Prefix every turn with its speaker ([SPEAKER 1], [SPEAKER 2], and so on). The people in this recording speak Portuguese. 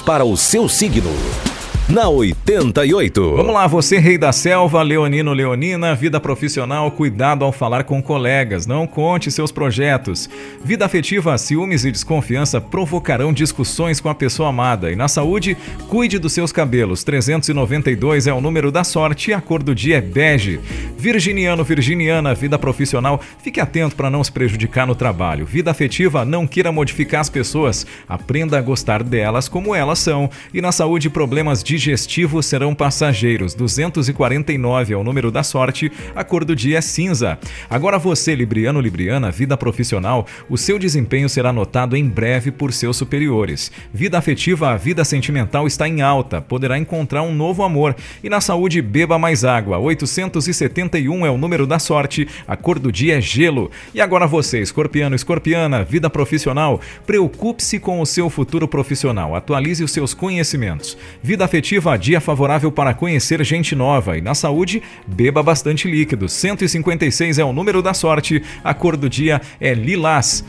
[SPEAKER 1] para o seu signo na 88.
[SPEAKER 2] Vamos lá, você rei da selva, leonino, leonina, vida profissional, cuidado ao falar com colegas, não conte seus projetos. Vida afetiva, ciúmes e desconfiança provocarão discussões com a pessoa amada. E na saúde, cuide dos seus cabelos. 392 é o número da sorte e a cor do dia é bege. Virginiano, virginiana, vida profissional, fique atento para não se prejudicar no trabalho. Vida afetiva, não queira modificar as pessoas, aprenda a gostar delas como elas são. E na saúde, problemas de digestivos serão passageiros. 249 é o número da sorte, a cor do dia é cinza. Agora você, Libriano Libriana, vida profissional, o seu desempenho será notado em breve por seus superiores. Vida afetiva, a vida sentimental está em alta, poderá encontrar um novo amor. E na saúde, beba mais água. 871 é o número da sorte, a cor do dia é gelo. E agora você, escorpiano, escorpiana, vida profissional, preocupe-se com o seu futuro profissional, atualize os seus conhecimentos. Vida afetiva afetiva, dia favorável para conhecer gente nova. E na saúde, beba bastante líquido. 156 é o número da sorte. A cor do dia é lilás.